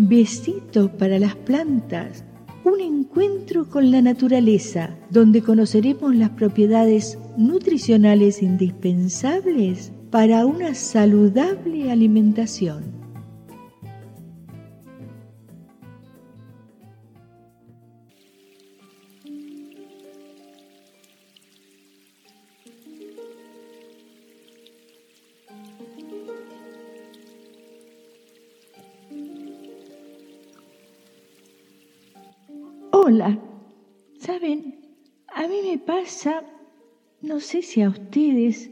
Besito para las plantas, un encuentro con la naturaleza, donde conoceremos las propiedades nutricionales indispensables para una saludable alimentación. Hola, ¿saben? A mí me pasa, no sé si a ustedes,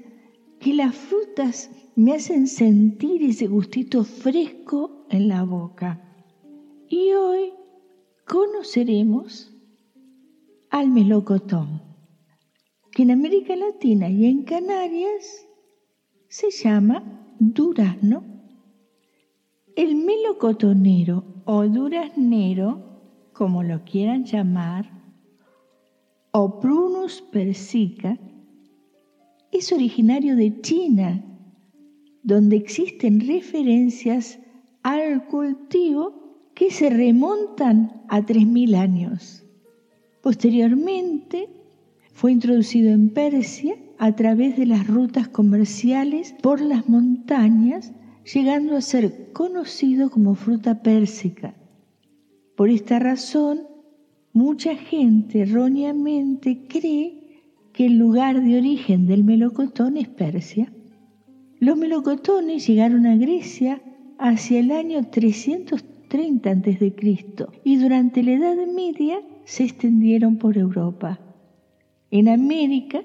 que las frutas me hacen sentir ese gustito fresco en la boca. Y hoy conoceremos al melocotón, que en América Latina y en Canarias se llama durazno. El melocotonero o duraznero como lo quieran llamar, o Prunus persica, es originario de China, donde existen referencias al cultivo que se remontan a 3.000 años. Posteriormente, fue introducido en Persia a través de las rutas comerciales por las montañas, llegando a ser conocido como fruta pérsica. Por esta razón, mucha gente erróneamente cree que el lugar de origen del melocotón es Persia. Los melocotones llegaron a Grecia hacia el año 330 a.C. y durante la Edad Media se extendieron por Europa. En América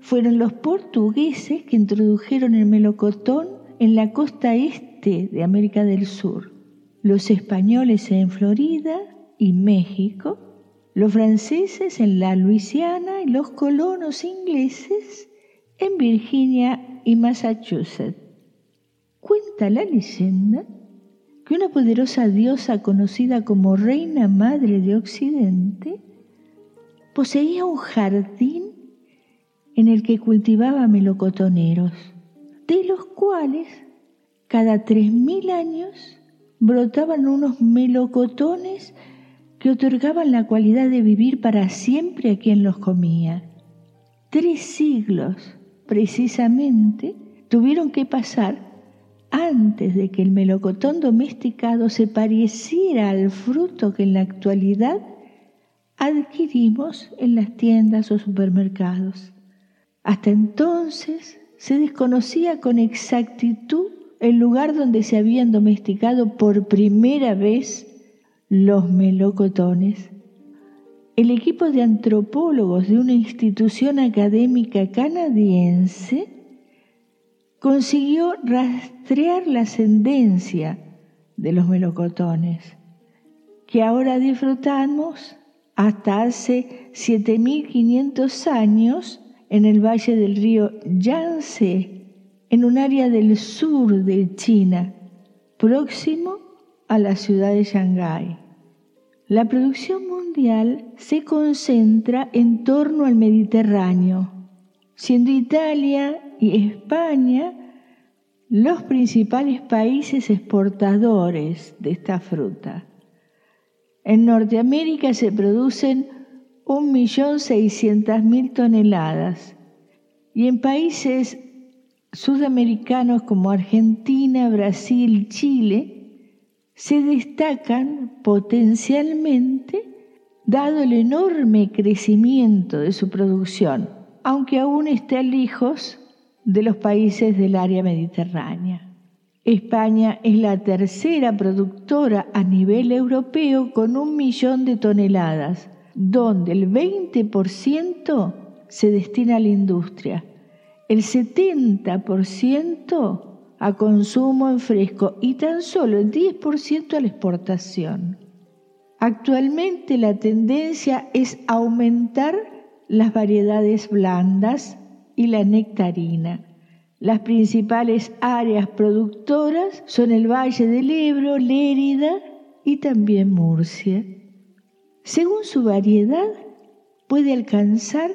fueron los portugueses que introdujeron el melocotón en la costa este de América del Sur los españoles en Florida y México, los franceses en la Luisiana y los colonos ingleses en Virginia y Massachusetts. Cuenta la leyenda que una poderosa diosa conocida como Reina Madre de Occidente poseía un jardín en el que cultivaba melocotoneros, de los cuales cada tres mil años brotaban unos melocotones que otorgaban la cualidad de vivir para siempre a quien los comía. Tres siglos, precisamente, tuvieron que pasar antes de que el melocotón domesticado se pareciera al fruto que en la actualidad adquirimos en las tiendas o supermercados. Hasta entonces se desconocía con exactitud el lugar donde se habían domesticado por primera vez los melocotones. El equipo de antropólogos de una institución académica canadiense consiguió rastrear la ascendencia de los melocotones, que ahora disfrutamos hasta hace 7.500 años en el valle del río Yangtze en un área del sur de China, próximo a la ciudad de Shanghái. La producción mundial se concentra en torno al Mediterráneo, siendo Italia y España los principales países exportadores de esta fruta. En Norteamérica se producen 1.600.000 toneladas y en países sudamericanos como Argentina, Brasil, Chile, se destacan potencialmente dado el enorme crecimiento de su producción, aunque aún esté lejos de los países del área mediterránea. España es la tercera productora a nivel europeo con un millón de toneladas, donde el 20% se destina a la industria el 70% a consumo en fresco y tan solo el 10% a la exportación. Actualmente la tendencia es aumentar las variedades blandas y la nectarina. Las principales áreas productoras son el Valle del Ebro, Lérida y también Murcia. Según su variedad, puede alcanzar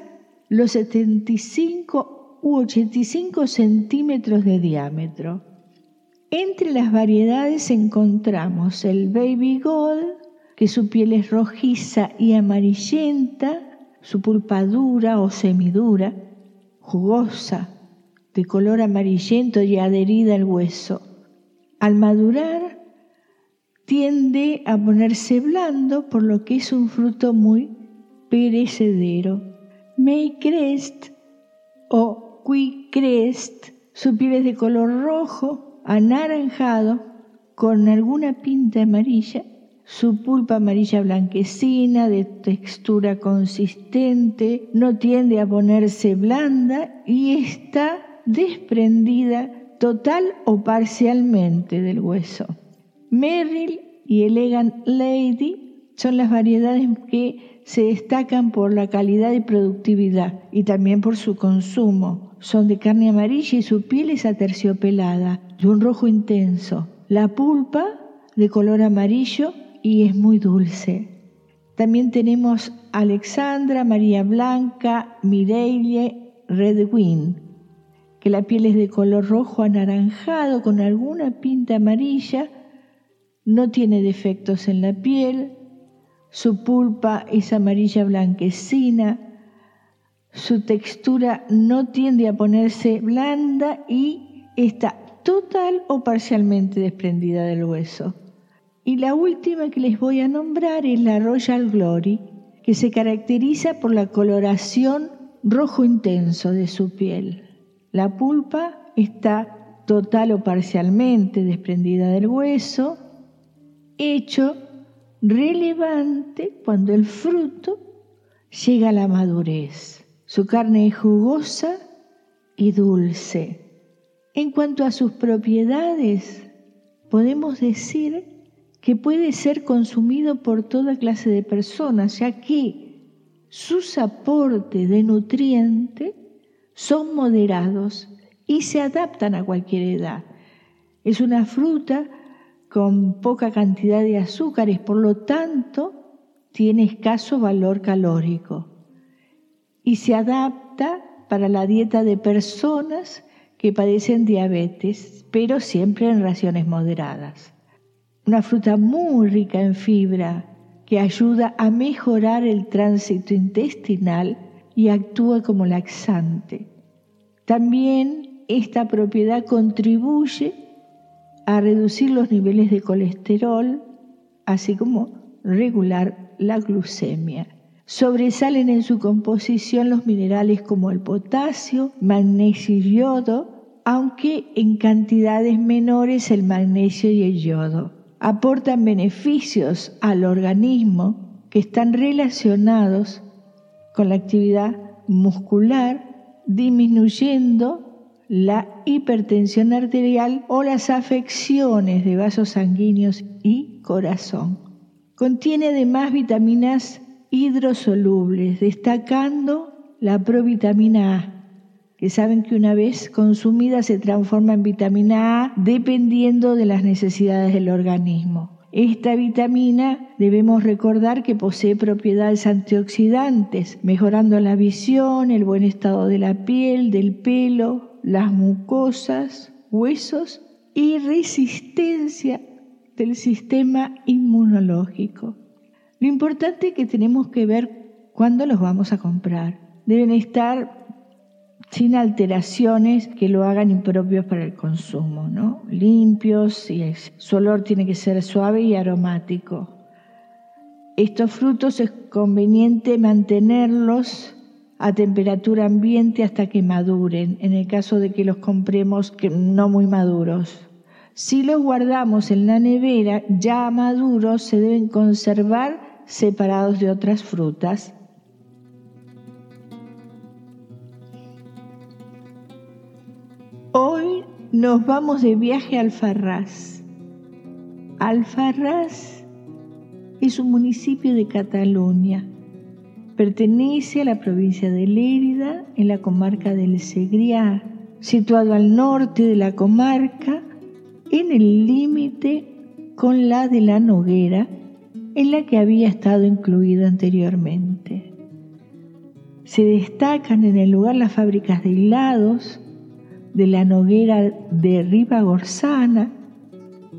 los 75 u 85 centímetros de diámetro. Entre las variedades encontramos el Baby Gold, que su piel es rojiza y amarillenta, su pulpa dura o semidura, jugosa, de color amarillento y adherida al hueso. Al madurar, tiende a ponerse blando, por lo que es un fruto muy perecedero. Crest o Crest, su piel es de color rojo, anaranjado, con alguna pinta amarilla, su pulpa amarilla blanquecina, de textura consistente, no tiende a ponerse blanda y está desprendida total o parcialmente del hueso. Merrill y Elegant Lady son las variedades que se destacan por la calidad y productividad y también por su consumo. Son de carne amarilla y su piel es aterciopelada, de un rojo intenso. La pulpa de color amarillo y es muy dulce. También tenemos Alexandra, María Blanca, Mireille, Redwin, que la piel es de color rojo anaranjado con alguna pinta amarilla, no tiene defectos en la piel, su pulpa es amarilla blanquecina, su textura no tiende a ponerse blanda y está total o parcialmente desprendida del hueso. Y la última que les voy a nombrar es la Royal Glory, que se caracteriza por la coloración rojo intenso de su piel. La pulpa está total o parcialmente desprendida del hueso, hecho relevante cuando el fruto llega a la madurez. Su carne es jugosa y dulce. En cuanto a sus propiedades, podemos decir que puede ser consumido por toda clase de personas, ya que sus aportes de nutrientes son moderados y se adaptan a cualquier edad. Es una fruta con poca cantidad de azúcares, por lo tanto tiene escaso valor calórico y se adapta para la dieta de personas que padecen diabetes, pero siempre en raciones moderadas. Una fruta muy rica en fibra que ayuda a mejorar el tránsito intestinal y actúa como laxante. También esta propiedad contribuye a reducir los niveles de colesterol, así como regular la glucemia. Sobresalen en su composición los minerales como el potasio, magnesio y yodo, aunque en cantidades menores el magnesio y el yodo. Aportan beneficios al organismo que están relacionados con la actividad muscular, disminuyendo la hipertensión arterial o las afecciones de vasos sanguíneos y corazón. Contiene además vitaminas hidrosolubles, destacando la provitamina A, que saben que una vez consumida se transforma en vitamina A dependiendo de las necesidades del organismo. Esta vitamina debemos recordar que posee propiedades antioxidantes, mejorando la visión, el buen estado de la piel, del pelo, las mucosas, huesos y resistencia del sistema inmunológico. Lo importante es que tenemos que ver cuándo los vamos a comprar. Deben estar sin alteraciones que lo hagan impropios para el consumo, ¿no? Limpios y su olor tiene que ser suave y aromático. Estos frutos es conveniente mantenerlos a temperatura ambiente hasta que maduren, en el caso de que los compremos no muy maduros. Si los guardamos en la nevera ya maduros, se deben conservar separados de otras frutas Hoy nos vamos de viaje a Alfarrás. Alfarrás es un municipio de Cataluña. Pertenece a la provincia de Lérida, en la comarca del Segriá, situado al norte de la comarca, en el límite con la de la Noguera, en la que había estado incluido anteriormente. Se destacan en el lugar las fábricas de hilados, de la Noguera de Ribagorzana,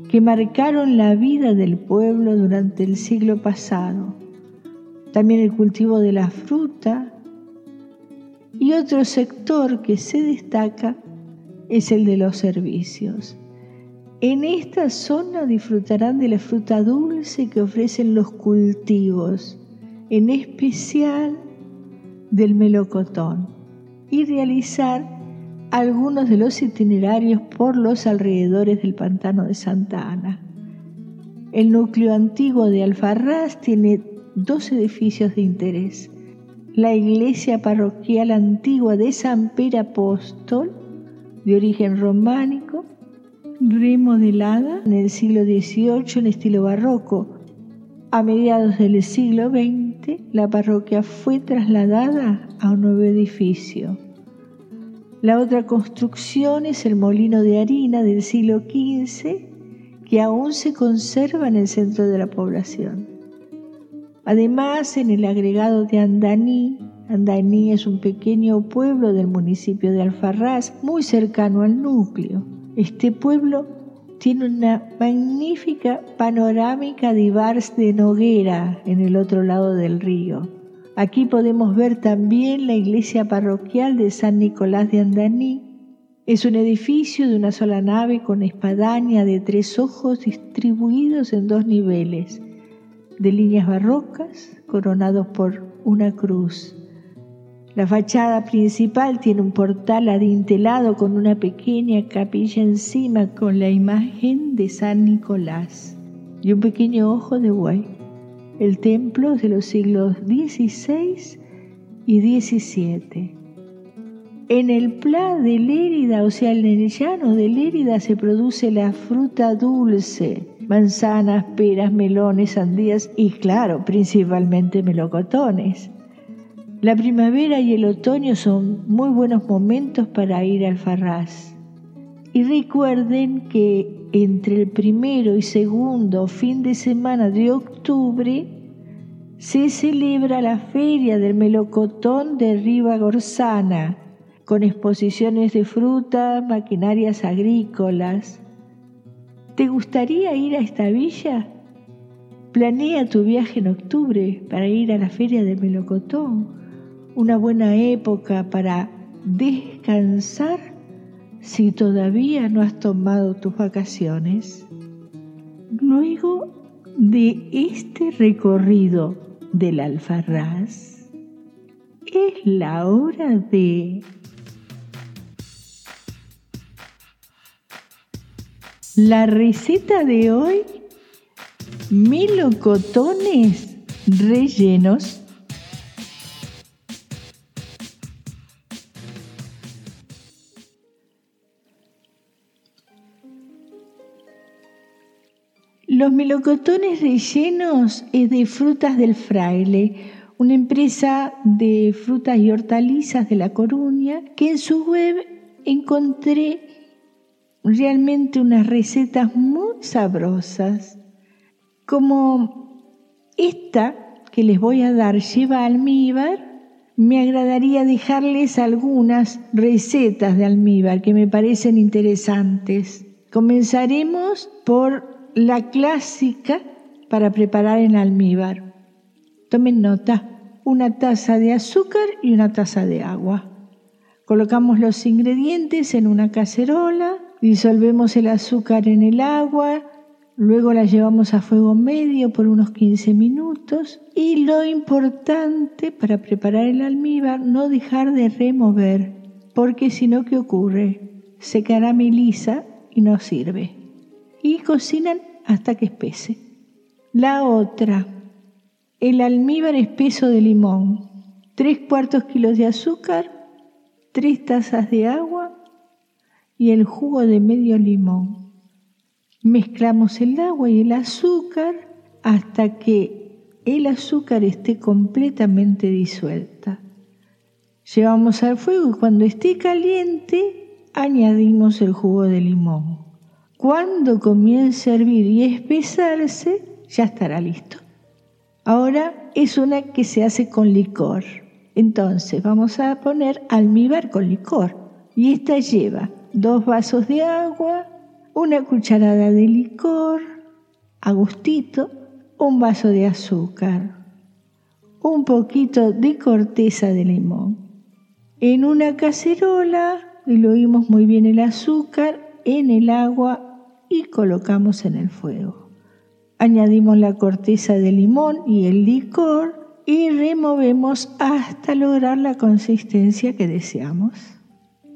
que marcaron la vida del pueblo durante el siglo pasado. También el cultivo de la fruta y otro sector que se destaca es el de los servicios. En esta zona disfrutarán de la fruta dulce que ofrecen los cultivos, en especial del melocotón, y realizar algunos de los itinerarios por los alrededores del pantano de Santa Ana. El núcleo antiguo de Alfarrás tiene dos edificios de interés. La iglesia parroquial antigua de San Pedro Apóstol, de origen románico, remodelada en el siglo XVIII en estilo barroco. A mediados del siglo XX, la parroquia fue trasladada a un nuevo edificio. La otra construcción es el molino de harina del siglo XV, que aún se conserva en el centro de la población. Además, en el agregado de Andaní, Andaní es un pequeño pueblo del municipio de Alfarrás, muy cercano al núcleo. Este pueblo tiene una magnífica panorámica de Ibars de Noguera en el otro lado del río. Aquí podemos ver también la iglesia parroquial de San Nicolás de Andaní. Es un edificio de una sola nave con espadaña de tres ojos distribuidos en dos niveles, de líneas barrocas coronados por una cruz. La fachada principal tiene un portal adintelado con una pequeña capilla encima con la imagen de San Nicolás y un pequeño ojo de buey. El templo es de los siglos XVI y XVII. En el Pla de Lérida, o sea, en el llano de Lérida, se produce la fruta dulce, manzanas, peras, melones, sandías y, claro, principalmente melocotones. La primavera y el otoño son muy buenos momentos para ir al Farraz. Y recuerden que entre el primero y segundo fin de semana de octubre se celebra la Feria del Melocotón de Riva Gorzana, con exposiciones de fruta, maquinarias agrícolas. ¿Te gustaría ir a esta villa? Planea tu viaje en octubre para ir a la Feria del Melocotón una buena época para descansar si todavía no has tomado tus vacaciones. Luego de este recorrido del alfarraz, es la hora de la receta de hoy, melocotones rellenos. Los melocotones rellenos es de Frutas del Fraile, una empresa de frutas y hortalizas de La Coruña, que en su web encontré realmente unas recetas muy sabrosas. Como esta que les voy a dar lleva almíbar, me agradaría dejarles algunas recetas de almíbar que me parecen interesantes. Comenzaremos por la clásica para preparar en almíbar. Tomen nota, una taza de azúcar y una taza de agua. Colocamos los ingredientes en una cacerola, disolvemos el azúcar en el agua, luego la llevamos a fuego medio por unos 15 minutos y lo importante para preparar el almíbar, no dejar de remover, porque si no, ¿qué ocurre? Se carameliza y no sirve y cocinan hasta que espese. La otra, el almíbar espeso de limón, tres cuartos kilos de azúcar, tres tazas de agua y el jugo de medio limón. Mezclamos el agua y el azúcar hasta que el azúcar esté completamente disuelta. Llevamos al fuego y cuando esté caliente añadimos el jugo de limón. Cuando comience a hervir y espesarse, ya estará listo. Ahora es una que se hace con licor. Entonces vamos a poner almíbar con licor. Y esta lleva dos vasos de agua, una cucharada de licor, a gustito, un vaso de azúcar, un poquito de corteza de limón. En una cacerola diluimos muy bien el azúcar en el agua y colocamos en el fuego. Añadimos la corteza de limón y el licor y removemos hasta lograr la consistencia que deseamos.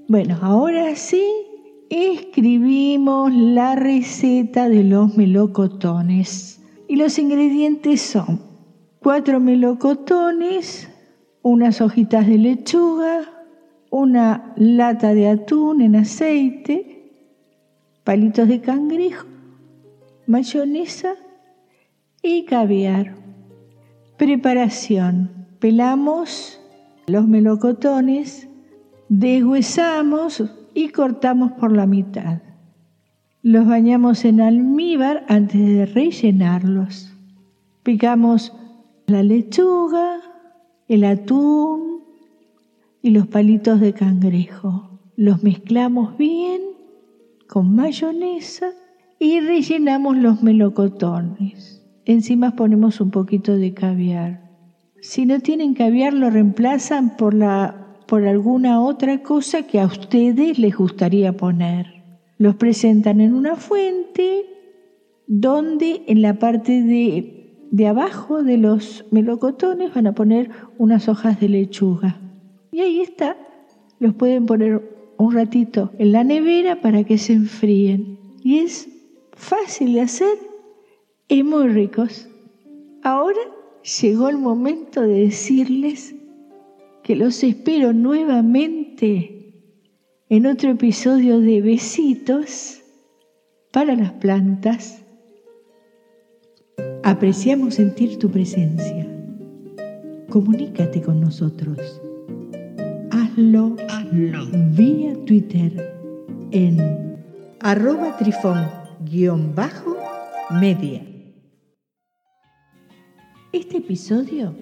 Bueno, ahora sí escribimos la receta de los melocotones. Y los ingredientes son cuatro melocotones, unas hojitas de lechuga, una lata de atún en aceite, palitos de cangrejo, mayonesa y caviar. Preparación. Pelamos los melocotones, deshuesamos y cortamos por la mitad. Los bañamos en almíbar antes de rellenarlos. Picamos la lechuga, el atún y los palitos de cangrejo. Los mezclamos bien con mayonesa y rellenamos los melocotones. Encima ponemos un poquito de caviar. Si no tienen caviar, lo reemplazan por la por alguna otra cosa que a ustedes les gustaría poner. Los presentan en una fuente donde en la parte de, de abajo de los melocotones van a poner unas hojas de lechuga. Y ahí está, los pueden poner un ratito en la nevera para que se enfríen. Y es fácil de hacer y muy ricos. Ahora llegó el momento de decirles que los espero nuevamente en otro episodio de Besitos para las plantas. Apreciamos sentir tu presencia. Comunícate con nosotros. Hazlo, Hazlo. vía Twitter en arroba trifón-media. Este episodio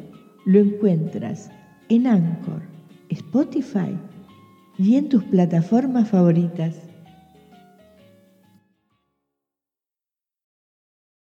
lo encuentras en Anchor, Spotify y en tus plataformas favoritas.